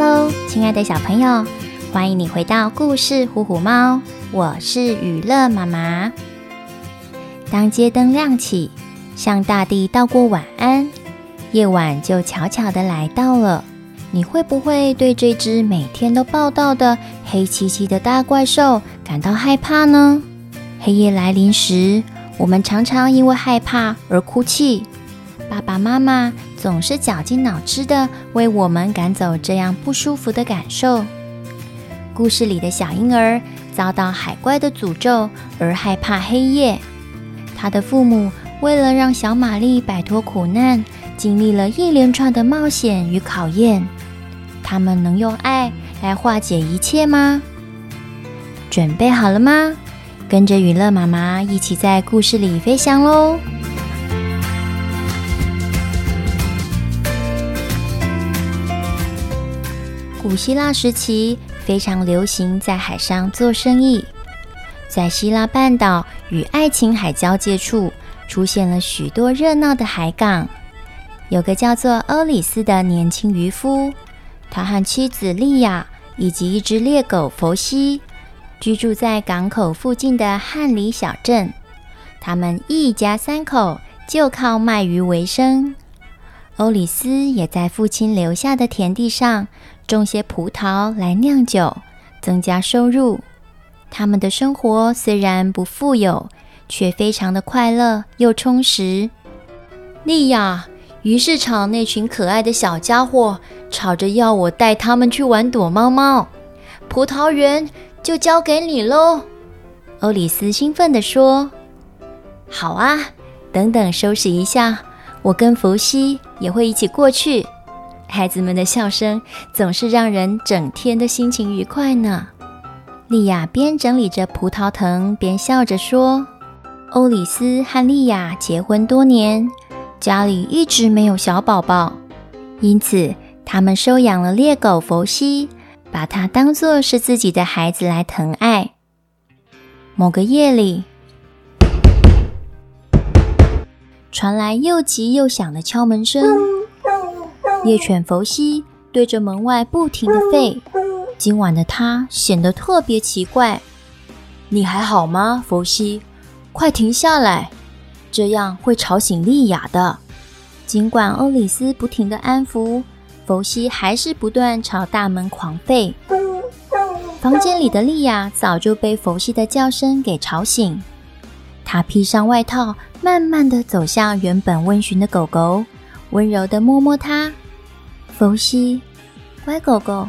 Hello，亲爱的小朋友，欢迎你回到故事《虎虎猫》，我是雨乐妈妈。当街灯亮起，向大地道过晚安，夜晚就悄悄地来到了。你会不会对这只每天都报道的黑漆漆的大怪兽感到害怕呢？黑夜来临时，我们常常因为害怕而哭泣。爸爸妈妈总是绞尽脑汁地为我们赶走这样不舒服的感受。故事里的小婴儿遭到海怪的诅咒而害怕黑夜，他的父母为了让小玛丽摆脱苦难，经历了一连串的冒险与考验。他们能用爱来化解一切吗？准备好了吗？跟着雨乐妈妈一起在故事里飞翔喽！古希腊时期非常流行在海上做生意，在希腊半岛与爱琴海交界处出现了许多热闹的海港。有个叫做欧里斯的年轻渔夫，他和妻子莉亚以及一只猎狗佛西居住在港口附近的汉里小镇。他们一家三口就靠卖鱼为生。欧里斯也在父亲留下的田地上种些葡萄来酿酒，增加收入。他们的生活虽然不富有，却非常的快乐又充实。莉亚，鱼市场那群可爱的小家伙吵着要我带他们去玩躲猫猫，葡萄园就交给你喽。欧里斯兴奋地说：“好啊，等等收拾一下，我跟弗西也会一起过去。”孩子们的笑声总是让人整天的心情愉快呢。莉亚边整理着葡萄藤，边笑着说：“欧里斯和莉亚结婚多年，家里一直没有小宝宝，因此他们收养了猎狗佛西，把它当作是自己的孩子来疼爱。”某个夜里，传来又急又响的敲门声。猎犬佛西对着门外不停地吠，今晚的他显得特别奇怪。你还好吗，佛西？快停下来，这样会吵醒莉亚的。尽管欧里斯不停地安抚，佛西还是不断朝大门狂吠。房间里的莉亚早就被佛西的叫声给吵醒，她披上外套，慢慢地走向原本温驯的狗狗，温柔地摸摸它。佛西，乖狗狗，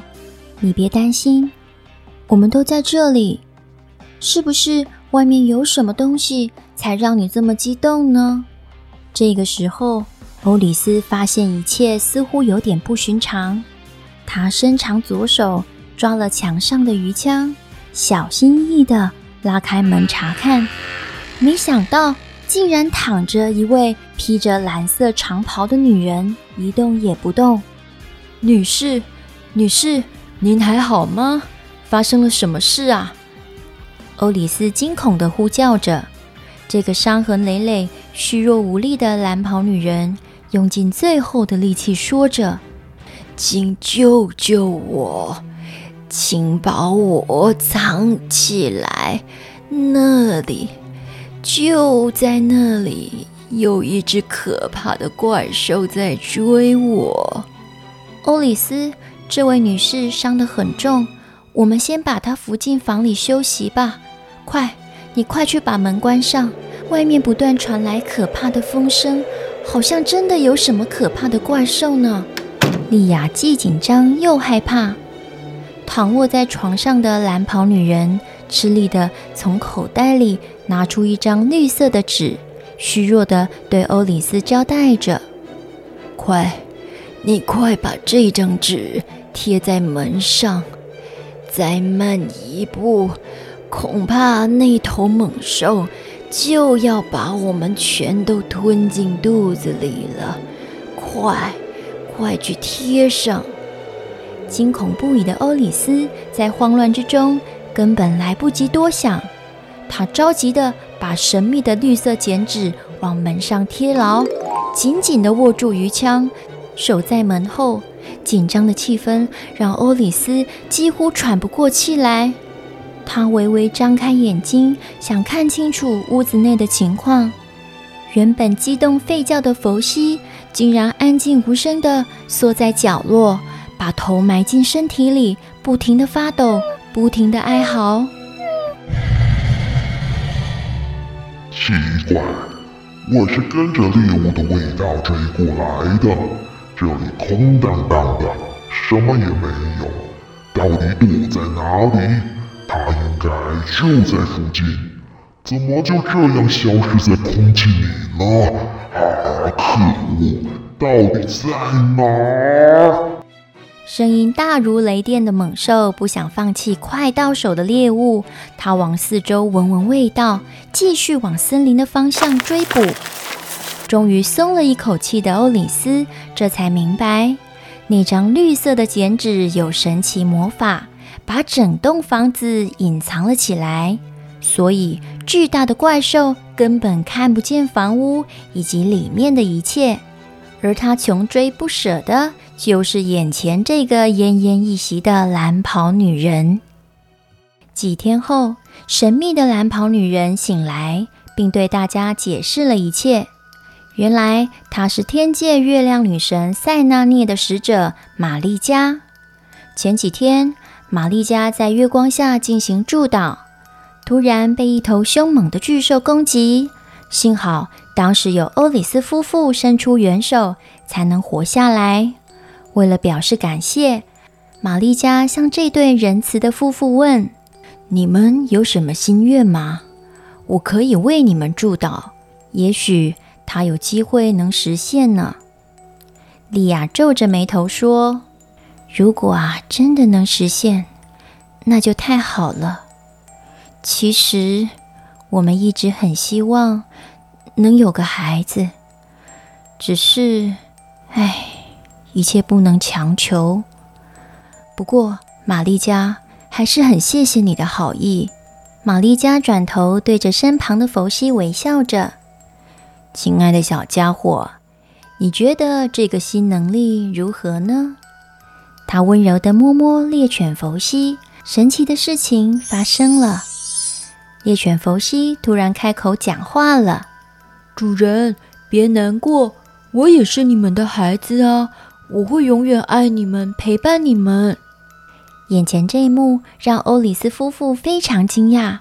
你别担心，我们都在这里。是不是外面有什么东西才让你这么激动呢？这个时候，欧里斯发现一切似乎有点不寻常。他伸长左手抓了墙上的鱼枪，小心翼翼地拉开门查看，没想到竟然躺着一位披着蓝色长袍的女人，一动也不动。女士，女士，您还好吗？发生了什么事啊？欧里斯惊恐地呼叫着。这个伤痕累累、虚弱无力的蓝袍女人用尽最后的力气说着：“请救救我，请把我藏起来。那里，就在那里，有一只可怕的怪兽在追我。”欧里斯，这位女士伤得很重，我们先把她扶进房里休息吧。快，你快去把门关上，外面不断传来可怕的风声，好像真的有什么可怕的怪兽呢。莉亚既紧张又害怕，躺卧在床上的蓝袍女人吃力地从口袋里拿出一张绿色的纸，虚弱地对欧里斯交代着：“快。”你快把这张纸贴在门上，再慢一步，恐怕那头猛兽就要把我们全都吞进肚子里了。快，快去贴上！惊恐不已的欧里斯在慌乱之中根本来不及多想，他着急地把神秘的绿色剪纸往门上贴牢，紧紧地握住鱼枪。守在门后，紧张的气氛让欧里斯几乎喘不过气来。他微微张开眼睛，想看清楚屋子内的情况。原本激动吠叫的佛西，竟然安静无声地缩在角落，把头埋进身体里，不停地发抖，不停地哀嚎。奇怪，我是跟着猎物的味道追过来的，这里空荡荡的，什么也没有，到底躲在哪里？它应该就在附近，怎么就这样消失在空气里了？啊，可恶！到底在哪？声音大如雷电的猛兽不想放弃快到手的猎物，它往四周闻闻味道，继续往森林的方向追捕。终于松了一口气的欧里斯，这才明白，那张绿色的剪纸有神奇魔法。把整栋房子隐藏了起来，所以巨大的怪兽根本看不见房屋以及里面的一切。而他穷追不舍的，就是眼前这个奄奄一息的蓝袍女人。几天后，神秘的蓝袍女人醒来，并对大家解释了一切。原来她是天界月亮女神塞纳涅的使者玛丽佳。前几天，玛丽佳在月光下进行祝祷，突然被一头凶猛的巨兽攻击。幸好当时有欧里斯夫妇伸出援手，才能活下来。为了表示感谢，玛丽佳向这对仁慈的夫妇问：“你们有什么心愿吗？我可以为你们祝祷，也许他有机会能实现呢。”莉亚皱着眉头说。如果啊，真的能实现，那就太好了。其实，我们一直很希望能有个孩子，只是，唉，一切不能强求。不过，玛丽佳还是很谢谢你的好意。玛丽佳转头对着身旁的佛西微笑着：“亲爱的小家伙，你觉得这个新能力如何呢？”他温柔地摸摸猎犬佛西，神奇的事情发生了。猎犬佛西突然开口讲话了：“主人，别难过，我也是你们的孩子啊！我会永远爱你们，陪伴你们。”眼前这一幕让欧里斯夫妇非常惊讶，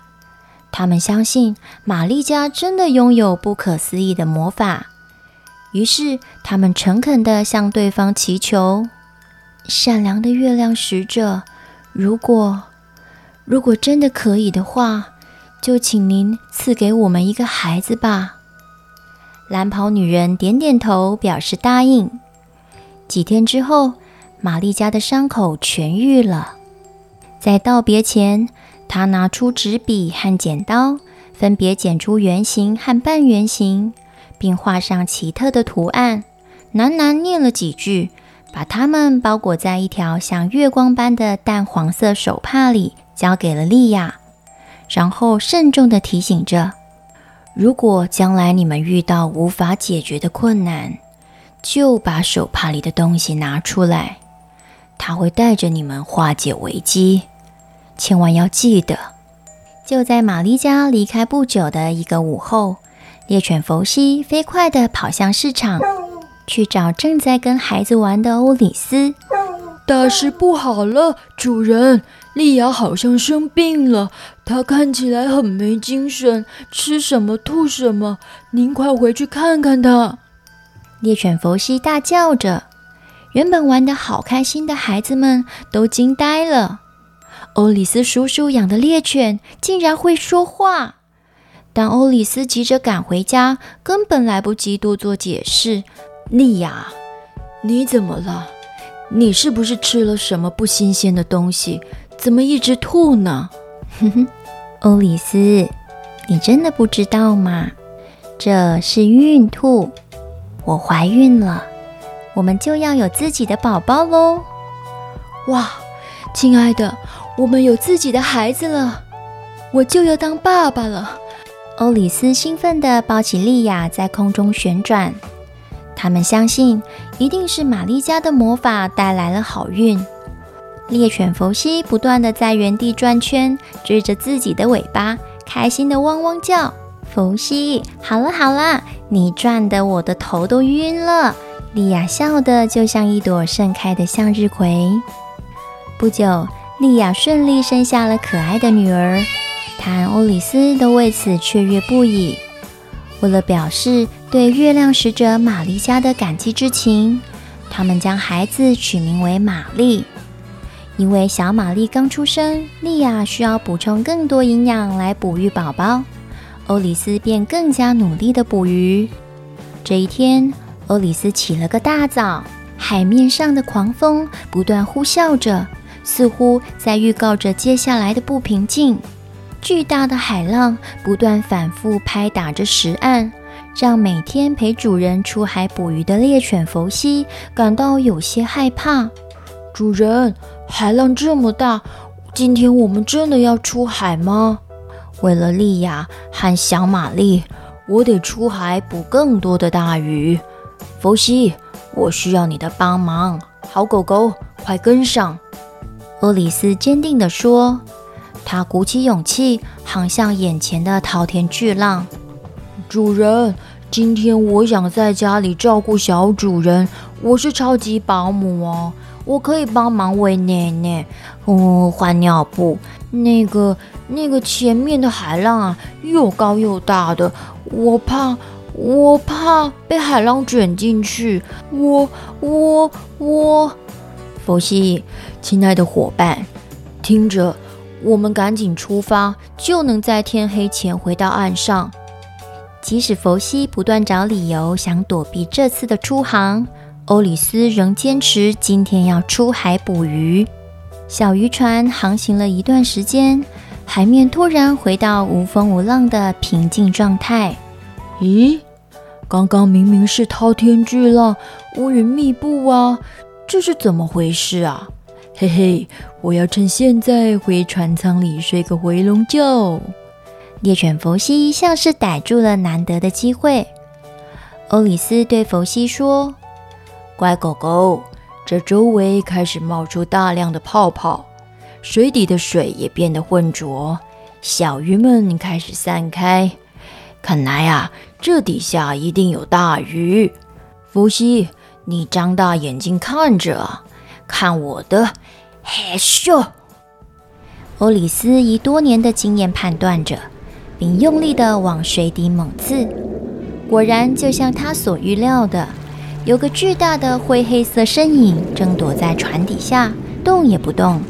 他们相信玛丽家真的拥有不可思议的魔法，于是他们诚恳地向对方祈求。善良的月亮使者，如果如果真的可以的话，就请您赐给我们一个孩子吧。蓝袍女人点点头，表示答应。几天之后，玛丽家的伤口痊愈了。在道别前，他拿出纸笔和剪刀，分别剪出圆形和半圆形，并画上奇特的图案，喃喃念了几句。把它们包裹在一条像月光般的淡黄色手帕里，交给了莉亚，然后慎重地提醒着：“如果将来你们遇到无法解决的困难，就把手帕里的东西拿出来，它会带着你们化解危机。千万要记得。”就在玛丽家离开不久的一个午后，猎犬佛西飞快地跑向市场。去找正在跟孩子玩的欧里斯。大事不好了，主人，莉亚好像生病了，她看起来很没精神，吃什么吐什么。您快回去看看她。猎犬佛西大叫着，原本玩得好开心的孩子们都惊呆了。欧里斯叔叔养的猎犬竟然会说话，但欧里斯急着赶回家，根本来不及多做解释。莉亚，你怎么了？你是不是吃了什么不新鲜的东西？怎么一直吐呢？哼哼，欧里斯，你真的不知道吗？这是孕吐，我怀孕了，我们就要有自己的宝宝喽！哇，亲爱的，我们有自己的孩子了，我就要当爸爸了！欧里斯兴奋地抱起莉亚，在空中旋转。他们相信一定是玛丽家的魔法带来了好运。猎犬佛西不断地在原地转圈，追着自己的尾巴，开心地汪汪叫。佛西，好了好了，你转得我的头都晕了。莉亚笑得就像一朵盛开的向日葵。不久，莉亚顺利生下了可爱的女儿，她和欧里斯都为此雀跃不已。为了表示对月亮使者玛丽家的感激之情，他们将孩子取名为玛丽。因为小玛丽刚出生，莉亚需要补充更多营养来哺育宝宝，欧里斯便更加努力地捕鱼。这一天，欧里斯起了个大早，海面上的狂风不断呼啸着。似乎在预告着接下来的不平静。巨大的海浪不断反复拍打着石岸，让每天陪主人出海捕鱼的猎犬佛西感到有些害怕。主人，海浪这么大，今天我们真的要出海吗？为了莉亚和小玛丽，我得出海捕更多的大鱼。佛西，我需要你的帮忙。好狗狗，快跟上！厄里斯坚定地说：“他鼓起勇气，航向眼前的滔天巨浪。主人，今天我想在家里照顾小主人，我是超级保姆哦，我可以帮忙喂奶奶，嗯，换尿布。那个，那个前面的海浪啊，又高又大的，我怕，我怕被海浪卷进去。我，我，我。”佛西，亲爱的伙伴，听着，我们赶紧出发，就能在天黑前回到岸上。即使佛西不断找理由想躲避这次的出航，欧里斯仍坚持今天要出海捕鱼。小渔船航行了一段时间，海面突然回到无风无浪的平静状态。咦，刚刚明明是滔天巨浪，乌云密布啊！这是怎么回事啊？嘿嘿，我要趁现在回船舱里睡个回笼觉。猎犬佛西像是逮住了难得的机会。欧里斯对佛西说：“乖狗狗，这周围开始冒出大量的泡泡，水底的水也变得浑浊，小鱼们开始散开。看来啊，这底下一定有大鱼。佛西。”你张大眼睛看着，看我的，嘿咻！欧里斯以多年的经验判断着，并用力地往水底猛刺。果然，就像他所预料的，有个巨大的灰黑色身影正躲在船底下，动也不动。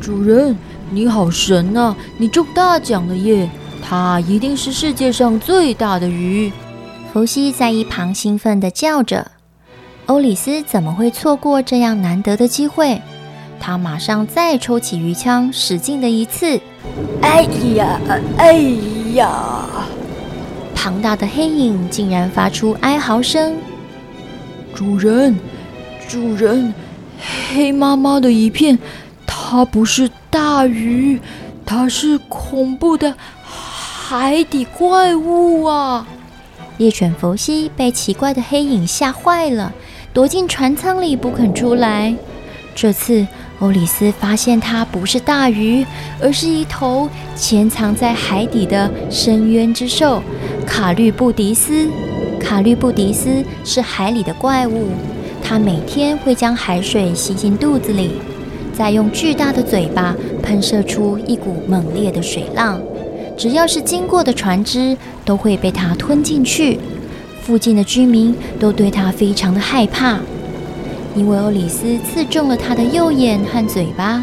主人，你好神啊！你中大奖了耶！它一定是世界上最大的鱼。伏羲在一旁兴奋地叫着。欧里斯怎么会错过这样难得的机会？他马上再抽起鱼枪，使劲的一刺。哎呀，哎呀！庞大的黑影竟然发出哀嚎声。主人，主人，黑麻麻的一片，它不是大鱼，它是恐怖的海底怪物啊！猎犬佛西被奇怪的黑影吓坏了。躲进船舱里不肯出来。这次，欧里斯发现它不是大鱼，而是一头潜藏在海底的深渊之兽——卡律布迪斯。卡律布迪斯是海里的怪物，它每天会将海水吸进肚子里，再用巨大的嘴巴喷射出一股猛烈的水浪。只要是经过的船只，都会被它吞进去。附近的居民都对他非常的害怕，因为欧里斯刺中了他的右眼和嘴巴。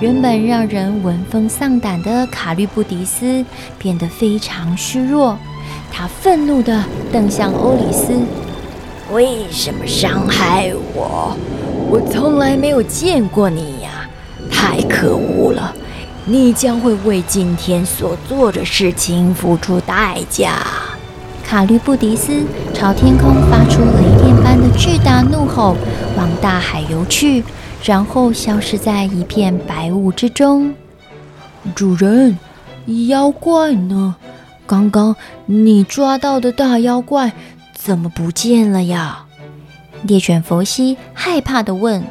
原本让人闻风丧胆的卡律布迪斯变得非常虚弱，他愤怒地瞪向欧里斯：“为什么伤害我？我从来没有见过你呀！太可恶了！你将会为今天所做的事情付出代价。”卡律布迪斯朝天空发出雷电般的巨大怒吼，往大海游去，然后消失在一片白雾之中。主人，妖怪呢？刚刚你抓到的大妖怪怎么不见了呀？猎犬佛西害怕地问：“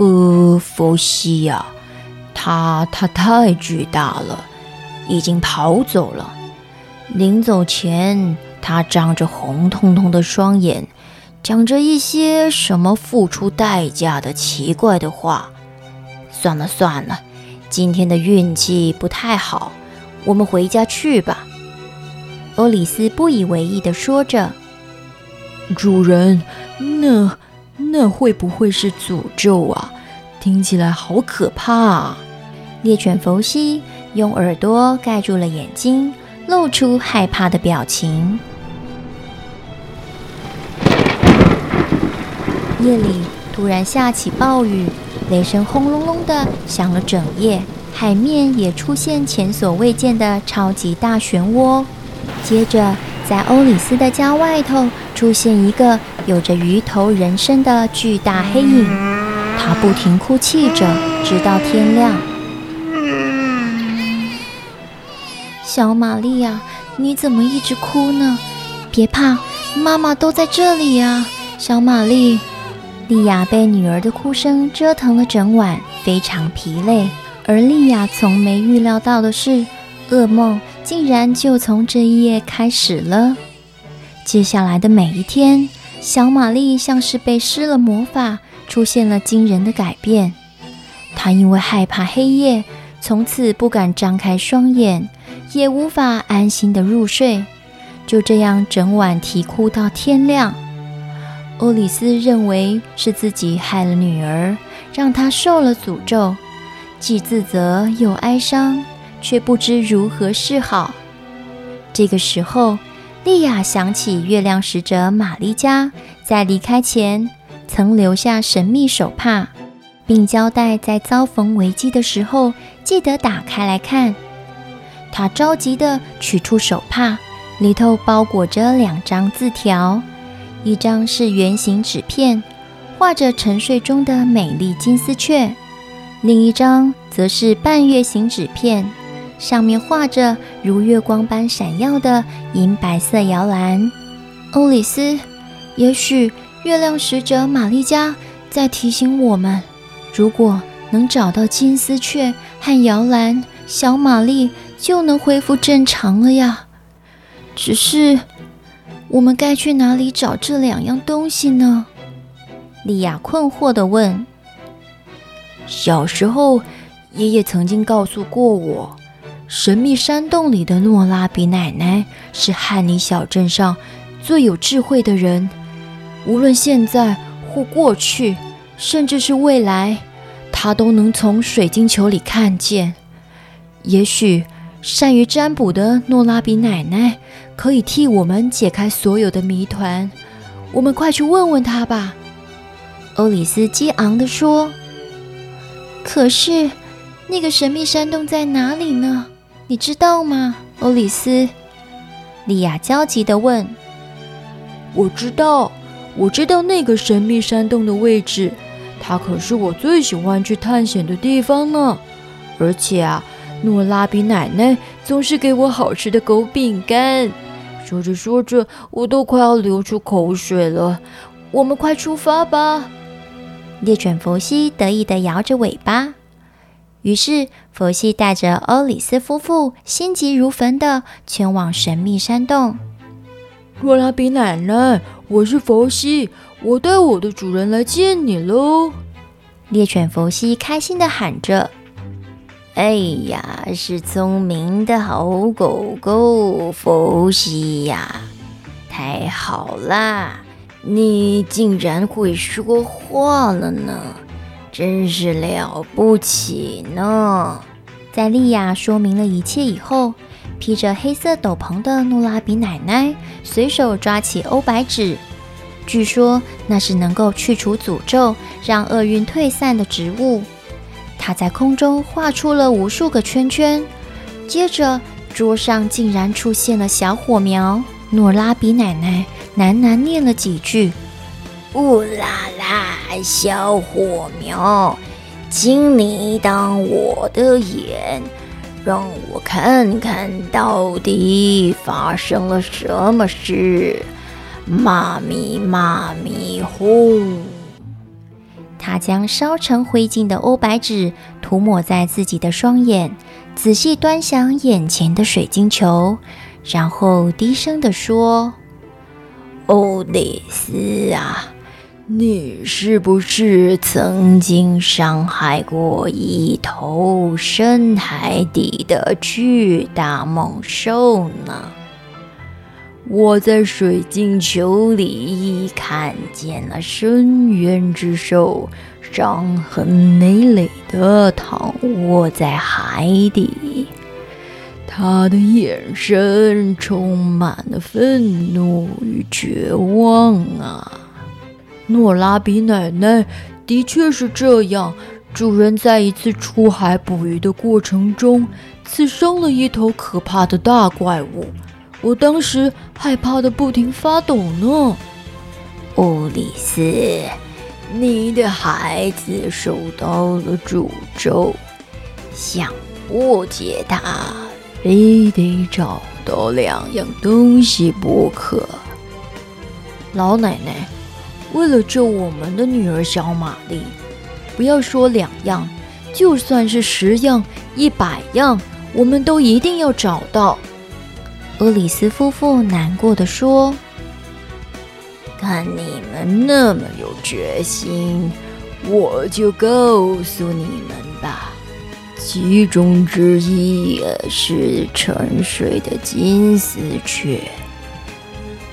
呃，佛西呀，他他太巨大了，已经跑走了。临走前，他张着红彤彤的双眼，讲着一些什么付出代价的奇怪的话。算了算了，今天的运气不太好，我们回家去吧。”欧里斯不以为意地说着：“主人。”那那会不会是诅咒啊？听起来好可怕啊！猎犬佛西用耳朵盖住了眼睛，露出害怕的表情。夜里突然下起暴雨，雷声轰隆隆的响了整夜，海面也出现前所未见的超级大漩涡。接着，在欧里斯的家外头出现一个有着鱼头人身的巨大黑影，他不停哭泣着，直到天亮。小玛丽呀，你怎么一直哭呢？别怕，妈妈都在这里呀。小玛丽，莉亚被女儿的哭声折腾了整晚，非常疲累。而莉亚从没预料到的是，噩梦。竟然就从这一夜开始了。接下来的每一天，小玛丽像是被施了魔法，出现了惊人的改变。她因为害怕黑夜，从此不敢张开双眼，也无法安心的入睡，就这样整晚啼哭到天亮。欧里斯认为是自己害了女儿，让她受了诅咒，既自责又哀伤。却不知如何是好。这个时候，莉亚想起月亮使者玛丽加在离开前曾留下神秘手帕，并交代在遭逢危机的时候记得打开来看。她着急地取出手帕，里头包裹着两张字条，一张是圆形纸片，画着沉睡中的美丽金丝雀；另一张则是半月形纸片。上面画着如月光般闪耀的银白色摇篮。欧里斯，也许月亮使者玛丽加在提醒我们：如果能找到金丝雀和摇篮，小玛丽就能恢复正常了呀。只是，我们该去哪里找这两样东西呢？莉亚困惑地问。小时候，爷爷曾经告诉过我。神秘山洞里的诺拉比奶奶是汉尼小镇上最有智慧的人。无论现在或过去，甚至是未来，她都能从水晶球里看见。也许善于占卜的诺拉比奶奶可以替我们解开所有的谜团。我们快去问问他吧。”欧里斯激昂地说。“可是，那个神秘山洞在哪里呢？”你知道吗，欧里斯？莉亚焦急地问。我知道，我知道那个神秘山洞的位置，它可是我最喜欢去探险的地方呢。而且啊，诺拉比奶奶总是给我好吃的狗饼干。说着说着，我都快要流出口水了。我们快出发吧！猎犬佛西得意地摇着尾巴。于是，佛西带着欧里斯夫妇心急如焚地前往神秘山洞。若拉比奶奶，我是佛西，我带我的主人来见你喽！猎犬佛西开心地喊着：“哎呀，是聪明的好狗狗，佛西呀！太好啦，你竟然会说话了呢！”真是了不起呢！在莉亚说明了一切以后，披着黑色斗篷的诺拉比奶奶随手抓起欧白纸，据说那是能够去除诅咒、让厄运退散的植物。她在空中画出了无数个圈圈，接着桌上竟然出现了小火苗。诺拉比奶奶喃喃念了几句。呜啦啦，小火苗，请你当我的眼，让我看看到底发生了什么事。妈咪妈咪哄。他将烧成灰烬的欧白纸涂抹在自己的双眼，仔细端详眼前的水晶球，然后低声地说：“欧里斯啊。”你是不是曾经伤害过一头深海底的巨大猛兽呢？我在水晶球里看见了深渊之兽，伤痕累累地躺卧在海底，他的眼神充满了愤怒与绝望啊！诺拉比奶奶，的确是这样。主人在一次出海捕鱼的过程中，刺伤了一头可怕的大怪物。我当时害怕得不停发抖呢。欧里斯，你的孩子受到了诅咒，想破解它，非得找到两样东西不可。老奶奶。为了救我们的女儿小玛丽，不要说两样，就算是十样、一百样，我们都一定要找到。厄里斯夫妇难过地说：“看你们那么有决心，我就告诉你们吧，其中之一是沉睡的金丝雀。”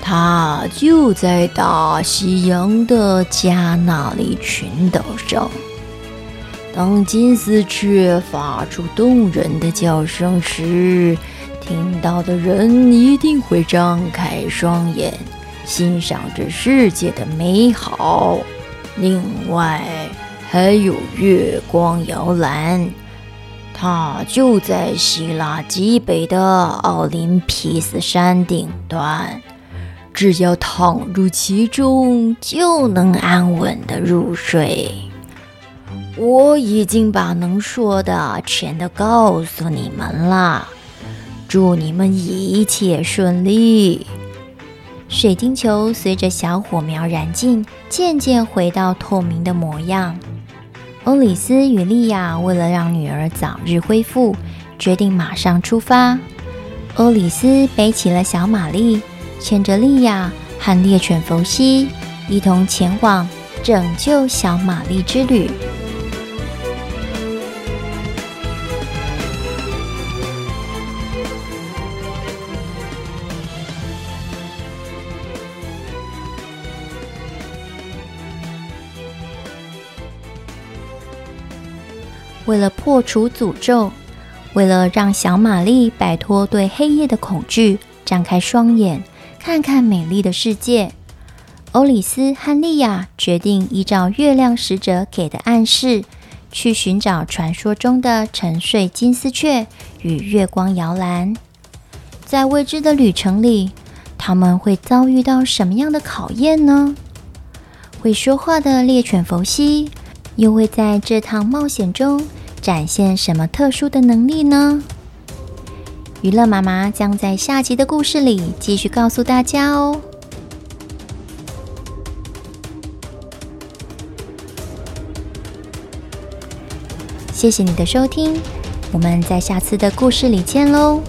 它就在大西洋的加那利群岛上。当金丝雀发出动人的叫声时，听到的人一定会张开双眼，欣赏这世界的美好。另外，还有月光摇篮，它就在希腊极北的奥林匹斯山顶端。只要躺入其中，就能安稳的入睡。我已经把能说的全都告诉你们了，祝你们一切顺利。水晶球随着小火苗燃尽，渐渐回到透明的模样。欧里斯与莉亚为了让女儿早日恢复，决定马上出发。欧里斯背起了小玛丽。牵着莉亚和猎犬弗西一同前往拯救小玛丽之旅。为了破除诅咒，为了让小玛丽摆脱对黑夜的恐惧，张开双眼。看看美丽的世界，欧里斯和莉亚决定依照月亮使者给的暗示，去寻找传说中的沉睡金丝雀与月光摇篮。在未知的旅程里，他们会遭遇到什么样的考验呢？会说话的猎犬弗西又会在这趟冒险中展现什么特殊的能力呢？娱乐妈妈将在下集的故事里继续告诉大家哦。谢谢你的收听，我们在下次的故事里见喽。